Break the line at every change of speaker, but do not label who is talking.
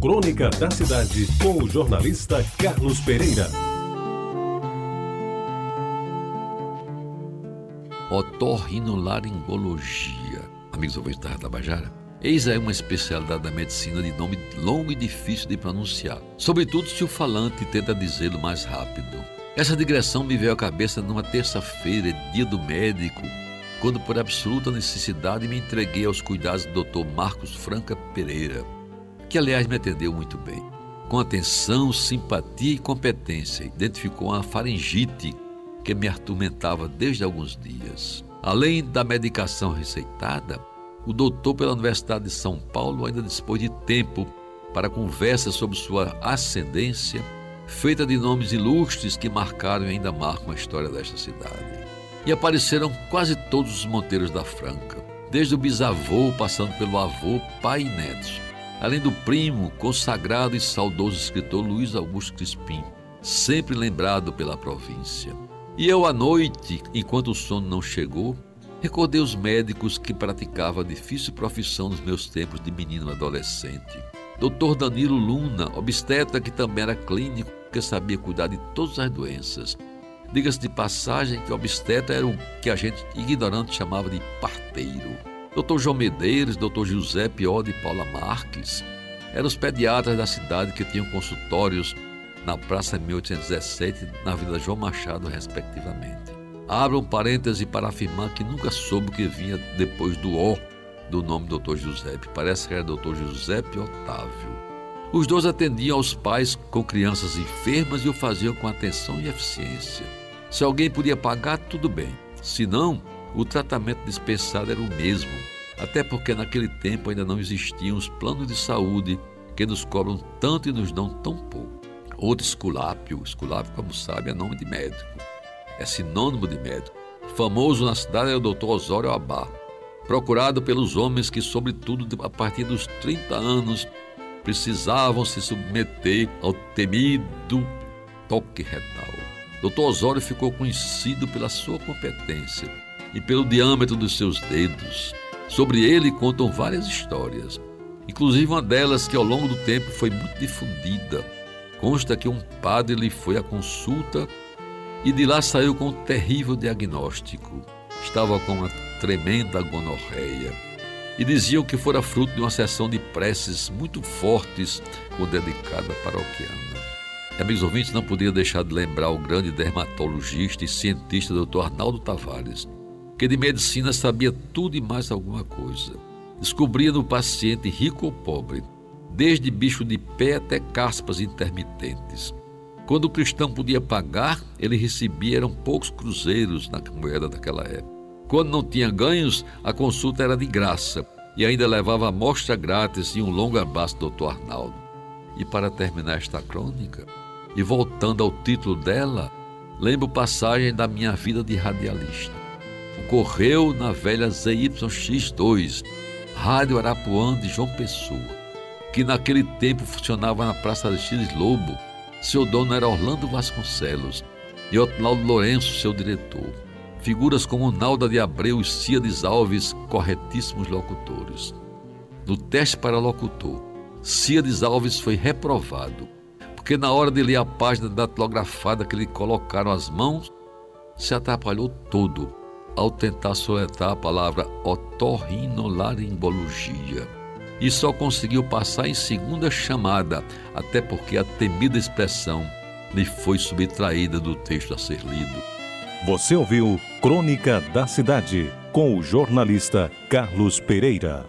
Crônica da Cidade, com o jornalista Carlos Pereira.
Otorrinolaringologia. Amigos ouvintes da Tabajara, eis aí uma especialidade da medicina de nome longo e difícil de pronunciar, sobretudo se o falante tenta dizê-lo mais rápido. Essa digressão me veio à cabeça numa terça-feira, dia do médico, quando por absoluta necessidade me entreguei aos cuidados do Dr. Marcos Franca Pereira que aliás me atendeu muito bem. Com atenção, simpatia e competência, identificou uma faringite que me atormentava desde alguns dias. Além da medicação receitada, o doutor pela Universidade de São Paulo ainda dispôs de tempo para conversa sobre sua ascendência, feita de nomes ilustres que marcaram e ainda marcam a história desta cidade. E apareceram quase todos os monteiros da Franca, desde o bisavô, passando pelo avô, pai e netos além do primo, consagrado e saudoso escritor Luiz Augusto Crispim, sempre lembrado pela província. E eu, à noite, enquanto o sono não chegou, recordei os médicos que praticava a difícil profissão nos meus tempos de menino adolescente. Dr. Danilo Luna, obstetra que também era clínico, que sabia cuidar de todas as doenças. Diga-se de passagem que obstetra era o que a gente ignorante chamava de parteiro. Dr. João Medeiros, Dr. José Pior de Paula Marques eram os pediatras da cidade que tinham consultórios na Praça 1817 na Vila João Machado, respectivamente. Abra um parêntese para afirmar que nunca soube o que vinha depois do O do nome Dr. Giuseppe. Parece que era Dr. Giuseppe Otávio. Os dois atendiam aos pais com crianças enfermas e o faziam com atenção e eficiência. Se alguém podia pagar, tudo bem. Se não, o tratamento dispensado era o mesmo, até porque naquele tempo ainda não existiam os planos de saúde que nos cobram tanto e nos dão tão pouco. Outro esculápio, esculápio, como sabe, é nome de médico, é sinônimo de médico. Famoso na cidade é o Dr. Osório Abá, procurado pelos homens que, sobretudo a partir dos 30 anos, precisavam se submeter ao temido toque retal. Dr. Osório ficou conhecido pela sua competência e pelo diâmetro dos seus dedos. Sobre ele contam várias histórias, inclusive uma delas que ao longo do tempo foi muito difundida. Consta que um padre lhe foi à consulta e de lá saiu com um terrível diagnóstico. Estava com uma tremenda gonorreia. E diziam que fora fruto de uma sessão de preces muito fortes com dedicada paroquiana. Amigos ouvintes, não podia deixar de lembrar o grande dermatologista e cientista Dr. Arnaldo Tavares, que de medicina sabia tudo e mais alguma coisa. Descobria no paciente rico ou pobre, desde bicho de pé até caspas intermitentes. Quando o cristão podia pagar, ele recebia eram poucos cruzeiros na moeda daquela época. Quando não tinha ganhos, a consulta era de graça e ainda levava amostra grátis e um longo abraço do Dr. Arnaldo. E para terminar esta crônica, e voltando ao título dela, lembro passagem da minha vida de radialista ocorreu na velha ZYX2, Rádio Arapuã de João Pessoa, que naquele tempo funcionava na Praça de X Lobo. Seu dono era Orlando Vasconcelos e Otnaldo Lourenço, seu diretor. Figuras como Nalda de Abreu e Ciades Alves, corretíssimos locutores. No teste para locutor, Ciades Alves foi reprovado, porque na hora de ler a página datilografada que lhe colocaram as mãos, se atrapalhou todo ao tentar soletrar a palavra otorrinolaringologia. E só conseguiu passar em segunda chamada, até porque a temida expressão lhe foi subtraída do texto a ser lido.
Você ouviu Crônica da Cidade, com o jornalista Carlos Pereira.